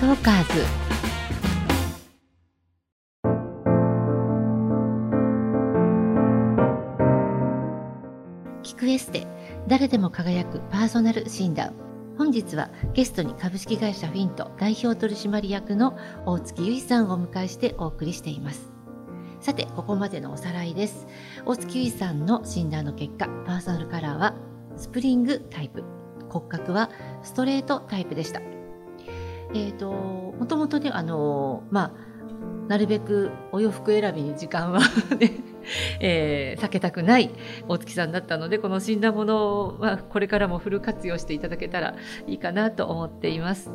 トーカーズ聞くエステ誰でも輝くパーソナル診断。本日はゲストに株式会社フィント代表取締役の大月由衣さんをお迎えしてお送りしています。さてここまでのおさらいです。大月由衣さんの診断の結果パーソナルカラーはスプリングタイプ。骨格はストレートタイプでした。え、ー、ともともとねあのまあなるべくお洋服選びに時間は ねえー、避けたくない大月さんだったのでこの死んだものはこれからもフル活用していただけたらいいかなと思っています。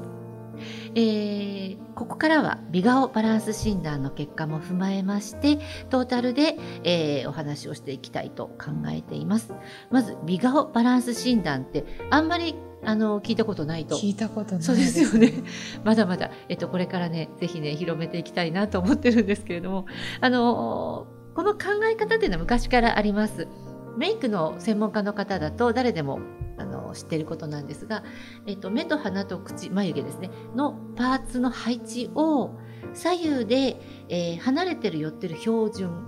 えー、ここからは美顔バランス診断の結果も踏まえましてトータルで、えー、お話をしていきたいと考えています。まず美顔バランス診断ってあんまりあの聞いたことないと。聞いたことないそうですよね。まだまだ、えっと、これからねぜひね広めていきたいなと思ってるんですけれども。あのこの考え方っていうのは昔からあります。メイクの専門家の方だと誰でも知ってることなんですが、えっと、目と鼻と口眉毛ですね。のパーツの配置を左右で、えー、離れてる寄ってる標準。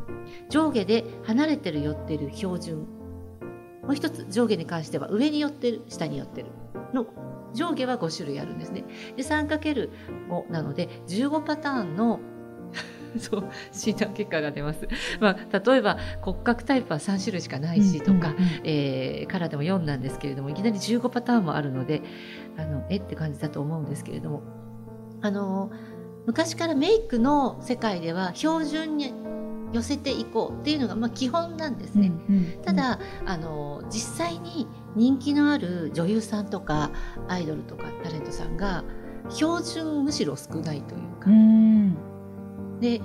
上下で離れてる寄ってる標準。もう一つ上下に関しては上に寄ってる下に寄ってる。の上下は5種類あるんですね。で 3×5 なので15パターンの そう診断結果が出ます、まあ、例えば骨格タイプは3種類しかないしとか、うんうんうん、えー、カラーでも4なんですけれどもいきなり15パターンもあるのであのえって感じだと思うんですけれどもあの昔からメイクの世界では標準に寄せていこうっていうのがまあ基本なんですね、うんうんうん、ただあの実際に人気のある女優さんとかアイドルとかタレントさんが標準むしろ少ないというか。うで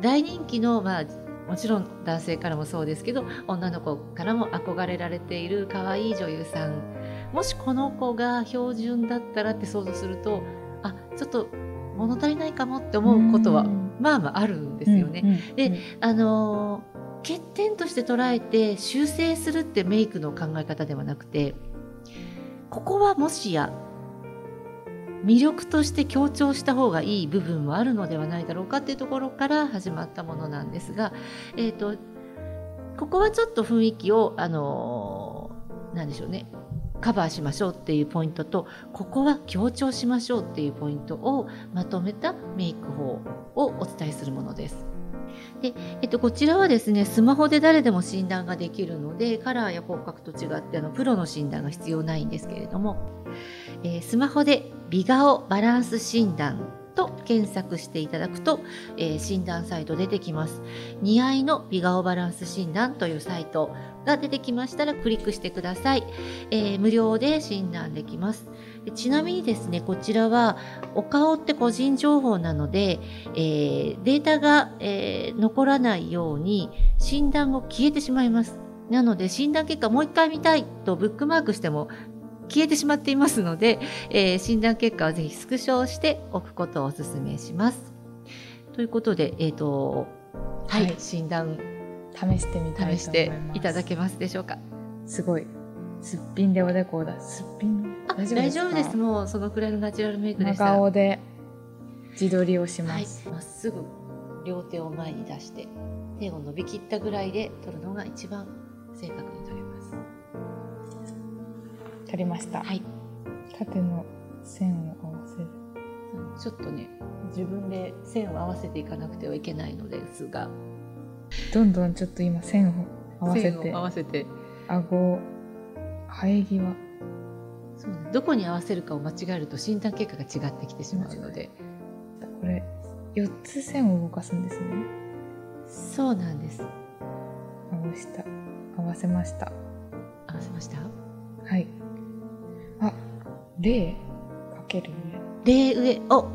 大人気の、まあ、もちろん男性からもそうですけど女の子からも憧れられている可愛い女優さん。もしこの子が標準だったらって想像するとあちょっと物足りないかもって思うことはまあまああるんですよね。であの欠点として捉えて修正するってメイクの考え方ではなくてここはもしや魅力として強調した方がいい部分もあるのではないだろうかっていうところから始まったものなんですが、えーと、ここはちょっと雰囲気をあのー、でしょうねカバーしましょうっていうポイントとここは強調しましょうっていうポイントをまとめたメイク法をお伝えするものです。で、えっと、こちらはですねスマホで誰でも診断ができるのでカラーや骨格と違ってあのプロの診断が必要ないんですけれども、えー、スマホで美顔バランス診断と検索していただくと、えー、診断サイト出てきます。似合いの美顔バランス診断というサイトが出てきましたらクリックしてください。えー、無料で診断できます。ちなみにですね、こちらはお顔って個人情報なので、えー、データが、え残らないように診断後消えてしまいます。なので診断結果もう一回見たいとブックマークしても消えてしまっていますので、えー、診断結果はぜひスクショしておくことをお勧めします。ということで、えっ、ー、と、はい、はい、診断試してみたい試していただけますでしょうか？すごい。すっぴんでおでこだ。すっぴん？大丈夫です大丈夫です。もうそのくらいのナチュラルメイクでした顔で自撮りをします。ま、はい、っすぐ両手を前に出して手を伸びきったぐらいで取るのが一番正確に取れます。取りました。はい。縦の線を合わせる。ちょっとね、自分で線を合わせていかなくてはいけないのですが。どんどんちょっと今線を合わせて。合わせて。顎、生え際。そうね。どこに合わせるかを間違えると診断結果が違ってきてしまうので。これ、4つ線を動かすんですね。そうなんです。合わした。合わせました。合わせました？はい。あ、0かける上。0上。お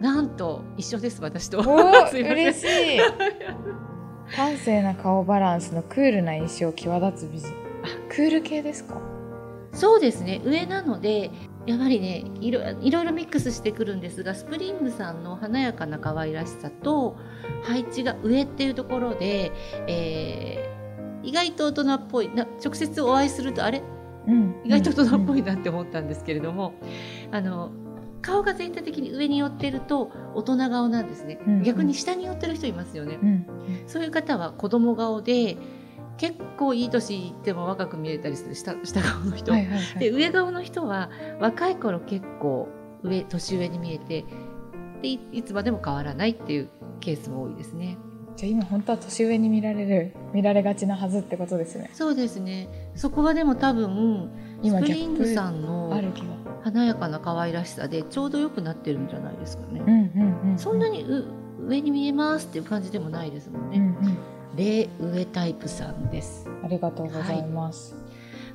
なんと一緒です私と。お 嬉しい。端正な顔バランスのクールな印象際立つ美人。あ、クール系ですか？そうですね。上なので。やはりねいろいろミックスしてくるんですがスプリングさんの華やかな可愛らしさと配置が上っていうところで、えー、意外と大人っぽいな直接お会いするとあれ、うん、意外と大人っぽいなって思ったんですけれども、うん、あの顔が全体的に上に寄ってると大人顔なんですね、うんうん。逆に下に寄ってる人いますよね、うん。そういう方は子供顔で結構いい年いっても若く見えたりする下下顔の人、はいはいはい。で上顔の人は若い頃結構上年上に見えてでいいつまでも変わらないっていうケースも多いですね。じゃあ今本当は年上に見られる見られがちなはずってことですね。そうですねそこはでも多分ス今プリングさんんの華やかな可愛らしさでちょうど良くなってるんじゃないですかね。そんなにう上に見えますっていう感じでもないですもんね。うんうんレ上タイプさんです。ありがとうございます、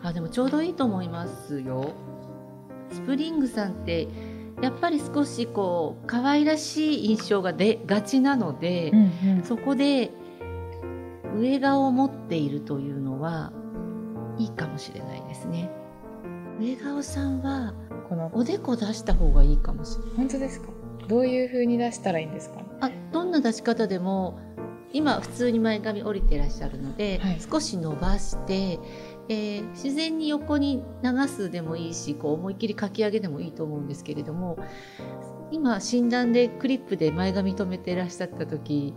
あでもちょうどいいと思いますよ。スプリングさんってやっぱり少しこう可愛らしい印象が出がちなので、うんうんそこで上顔を持っているというのはいいかもしれないですね。上顔さんはこのおでこ出した方がいいかもしれない。本当ですか？どういう風に出したらいいんですか？あどんな出し方でも今普通に前髪降りてらっしゃるので、はい。少し伸ばして、えー自然に横に流すでもいいしこう思いっきりかき上げでもいいと思うんですけれども今診断でクリップで前髪留めてらっしゃった時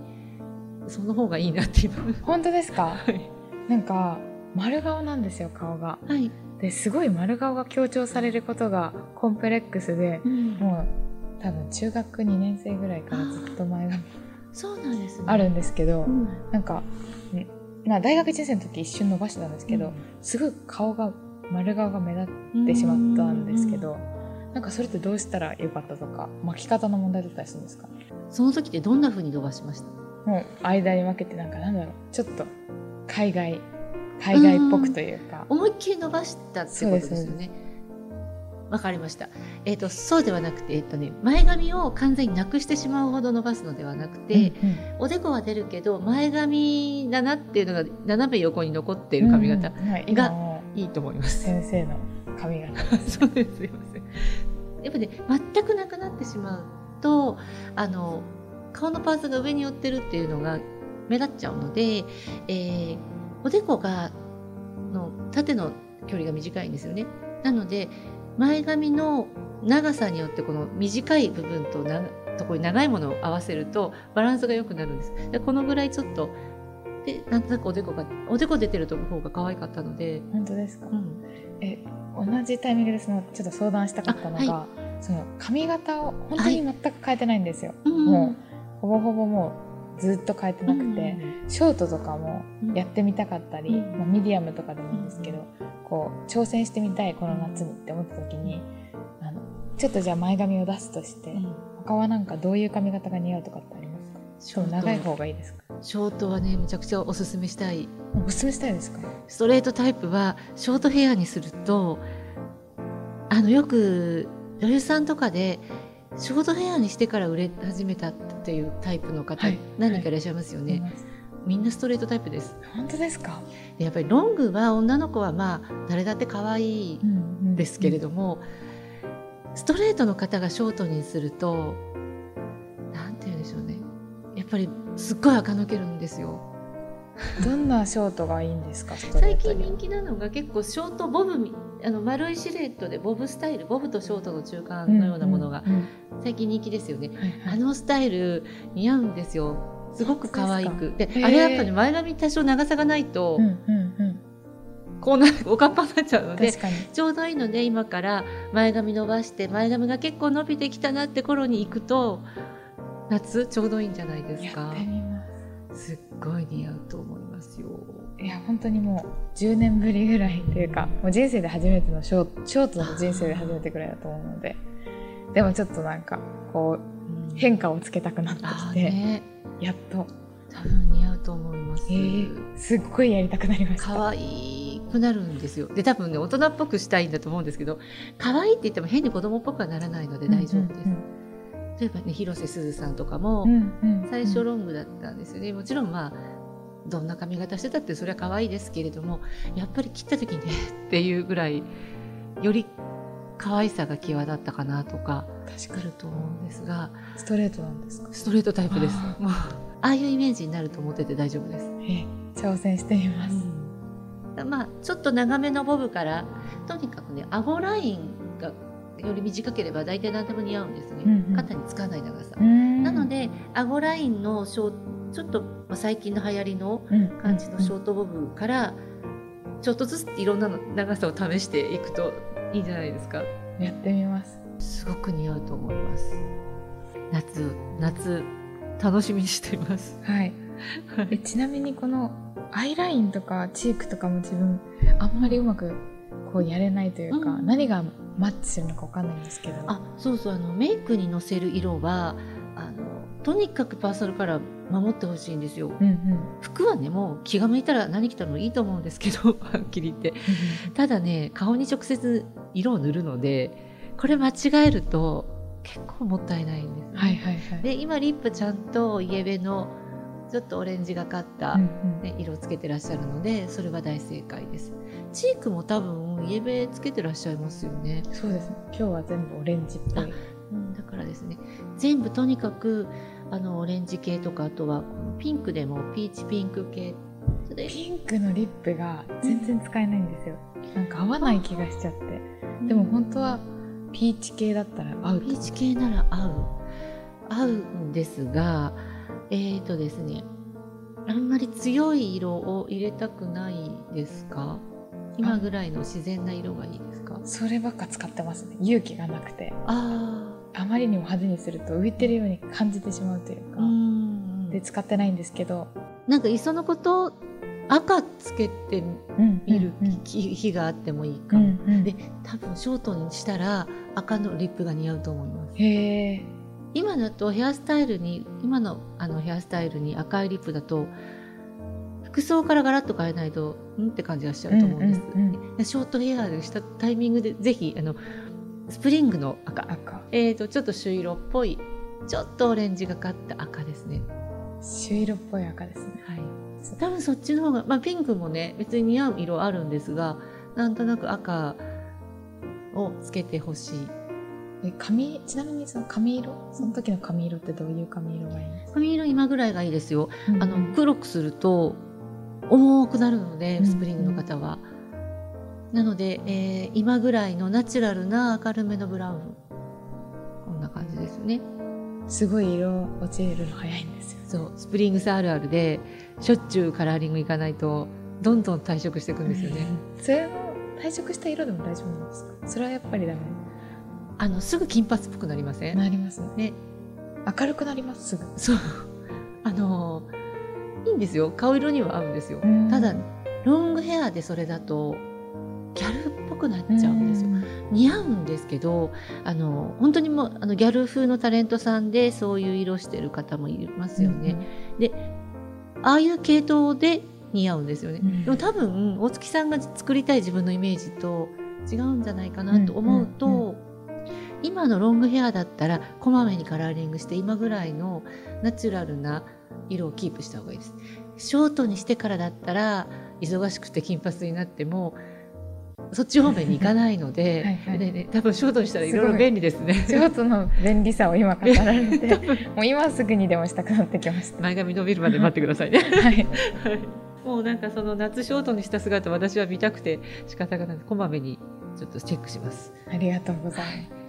その方がいいなって今。本当ですか？はい、なんか丸顔なんですよ顔が。はい。ですごい丸顔が強調されることがコンプレックスでもう多分中学2年生ぐらいからずっと前髪そうなんですね。あるんですけどうん。なんか、んまあ、大学1年生の時一瞬伸ばしてたんですけど、すごい顔が丸顔が目立ってしまったんですけど、なんかそれってどうしたらよかったとか巻き方の問題だったりするんですか？その時ってどんな風に伸ばしました？もう間に分けてなんかなんだろうちょっと海外海外っぽくというか、思いっきり伸ばしたってことですよね。わかりました。えっ、とそうではなくて、えっ、とね前髪を完全になくしてしまうほど伸ばすのではなくて、うんうんおでこは出るけど前髪だなっていうのが斜め横に残っている髪型、うんはい、いいと思います。先生の髪型 そうですすいません。やっぱね全くなくなってしまうとあの顔のパーツが上に寄ってるっていうのが目立っちゃうので、えーおでこがの縦の距離が短いんですよね。なので前髪の長さによってこの短い部分となところに長いものを合わせるとバランスが良くなるんです。でこのぐらいちょっとでなんとなくおでこがおでこ出てると方が可愛かったので、本当ですか、うん、え同じタイミングでそのちょっと相談したかったのが、あその髪型を本当に全く変えてないんですよ、うん。もうほぼほぼもうずっと変えてなくて、うん。ショートとかもうん。やってみたかったり、うん。まあ、ミディアムとかでもいいんですけど、こう挑戦してみたいこの夏にって思った時にあのちょっとじゃあ前髪を出すとして、うん。他はなんかどういう髪型が似合うとかってありますか？ショート。長い方がいいですか？ショートはねめちゃくちゃおすすめしたい。おすすめしたいですか？ストレートタイプはショートヘアにするとあのよく女優さんとかでショートヘアにしてから売れ始めたっていうタイプの方、はい。何人かいらっしゃいますよね、みんなストレートタイプです。本当ですか、でやっぱりロングは女の子はまあ誰だって可愛いんですけれども、ストレートの方がショートにするとなんて言うんでしょうね。やっぱりすっごい垢抜けるんですよ。どんなショートがいいんですか？最近人気なのが結構ショートボブみあの丸いシルエットでボブスタイルボブとショートの中間のようなものが最近人気ですよね、あのスタイル似合うんですよ。すごく可愛く。であれやっぱり前髪多少長さがないと、こうなおかっぱになっちゃうのでちょうどいいので今から前髪伸ばして前髪が結構伸びてきたなって頃に行くと夏ちょうどいいんじゃないですやかすっごい似合うと思いますよいや本当にもう10年ぶりぐらいというかもう人生で初めてのショーショートの人生で初めてぐらいだと思うのででもちょっとなんかこう変化をつけたくなってあきて、ーね。やっと、多分似合うと思います、えーすっごいやりたくなりました。可愛くなるんですよ。で多分ね大人っぽくしたいんだと思うんですけど可愛いって言っても変に子供っぽくはならないので大丈夫です、例えばね広瀬すずさんとかもうんうんうん。最初ロングだったんですよね。もちろんまあどんな髪型してたってそれは可愛いですけれどもやっぱり切った時にねっていうぐらいより可愛さが際立ったかなとか確かると思うんですが。ストレートなんですか？ストレートタイプです。あああいうイメージになると思ってて大丈夫です。え挑戦してみます、まあちょっと長めのボブからとにかくね顎ラインがより短ければ大体何でも似合うんですね、うんうん。肩につかない長さ、ななの、で顎ラインのショーちょっとまあ最近の流行りのうん。感じのショートボブからちょっとずついろんなの長さを試していくといいんじゃないですか。やってみます。すごく似合うと思います。夏夏楽しみにしています。はい。えちなみにこのアイラインとかチークとかも自分あんまりうまくこうやれないというか、うん。何がマッチするのかわかんないんですけど。あそうそう。あのメイクにのせる色はとにかくパーソナルカラー守ってほしいんですようんうん。服はねもう気が向いたら何着たらもいいと思うんですけど はっきり言ってただね顔に直接色を塗るのでこれ間違えると結構もったいないんです、ねはいはいはい。で今リップちゃんとイエベのちょっとオレンジがかった、うんうんね、色をつけてらっしゃるのでそれは大正解ですチークも多分イエベつけてらっしゃいますよね、そうですね。今日は全部オレンジっぽい。うん、だからですね全部とにかくあのオレンジ系とかあとはこのピンクでもピーチピンク系。ピンクのリップが全然使えないんですよ。なんか合わない気がしちゃって。でも本当はピーチ系だったら合うとピーチ系なら合う。合うんですがえーとですねあんまり強い色を入れたくないですか？今ぐらいの自然な色がいいですか？そればっか使ってますね。勇気がなくて。ああまりにも派手にすると浮いてるように感じてしまうというあか。うん。で使ってないんですけど。なんかいっそのこと赤つけてうんみるうん。日日があってもいいかも、うんうん。で多分ショートにしたら赤のリップが似合うと思います。へえ。今だとヘアスタイルに今のあのヘアスタイルに赤いリップだと服装からガラッと変えないとん？って感じがしちゃうと思うんです、うんうん。でショートヘアでしたタイミングでぜひあのスプリングの赤。赤。えーとちょっと朱色っぽい。ちょっとオレンジがかった赤ですね。朱色っぽい赤ですね。はい。多分そっちの方が、まあ、ピンクもね別に似合う色あるんですがなんとなく赤をつけてほしい。え髪ちなみにその髪色？その時の髪色ってどういう髪色がいい？んですか、髪色今ぐらいがいいですよ。あのうん黒くすると重くなるのでうん。スプリングの方は、なので、えー今ぐらいのナチュラルな明るめのブラウン。こんな感じですね。すごい色落ちるの早いんですよ。そうスプリングスあるあるでしょっちゅうカラーリング行かないとどんどん退色していくんですよね、それの退色した色でも大丈夫なんですか？それはやっぱりダメ。あのすぐ金髪っぽくなりません？なりますね。ね。明るくなりますすぐ。そう。あのいいんですよ。顔色には合うんですよ。うん。ただロングヘアでそれだとギャルっぽくなっちゃうんですよ。似合うんですけどあの本当にもうあのギャル風のタレントさんでそういう色してる方もいますよね、ああいう系統で似合うんですよね、うん。でも多分大月さんが作りたい自分のイメージと違うんじゃないかなと思うと、うん。うん。今のロングヘアだったらこまめにカラーリングして今ぐらいのナチュラルな色をキープした方がいいです。ショートにしてからだったら忙しくて金髪になってもそっち方面に行かないのではいはい。でね多分ショートにしたらいろいろ便利ですね。ショートの便利さを今語られて もう今すぐにでもしたくなってきました。前髪伸びるまで待ってくださいね。はい。もうなんかその夏ショートにした姿私は見たくて仕方がないこまめにちょっとチェックします。ありがとうございます。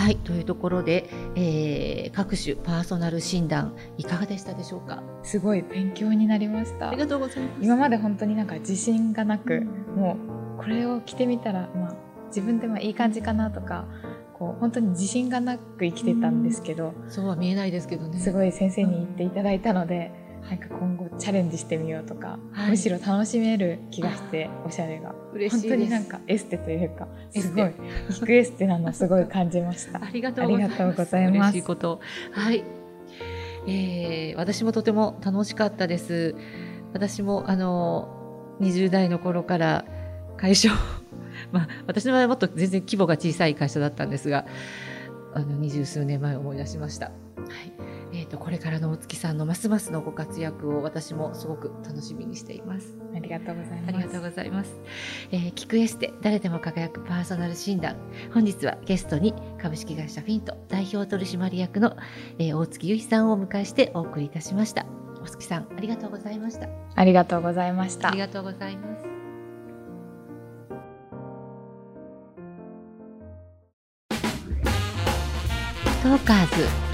はい。というところで、えー各種パーソナル診断いかがでしたでしょうか？すごい勉強になりました。ありがとうございます。今まで本当になんか自信がなくもうこれを着てみたら、まあ、自分でもいい感じかなとかこう本当に自信がなく生きてたんですけどそうは見えないですけどね。すごい先生に言っていただいたのでなんか今後チャレンジしてみようとか、はいむしろ楽しめる気がしておしゃれが嬉しいです。本当になんかエステというかすごい低エステなのすごい感じました ありがとうございます。ありがとうございます嬉しいこと。はい。えー私もとても楽しかったです。私もあの20代の頃から会社を まあ私の場合はもっと全然規模が小さい会社だったんですが、あの二十数年前を思い出しました。はい。えっ、とこれからのお月さんのますますのご活躍を私もすごく楽しみにしています。ありがとうございますありがとうございます。えー、聞くエステ誰でも輝くパーソナル診断。本日はゲストに株式会社フィント代表取締役の、えー大月由紀さんをお迎えしてお送りいたしました。大月さんありがとうございました。ありがとうございましたありがとうございます。トーカーズ。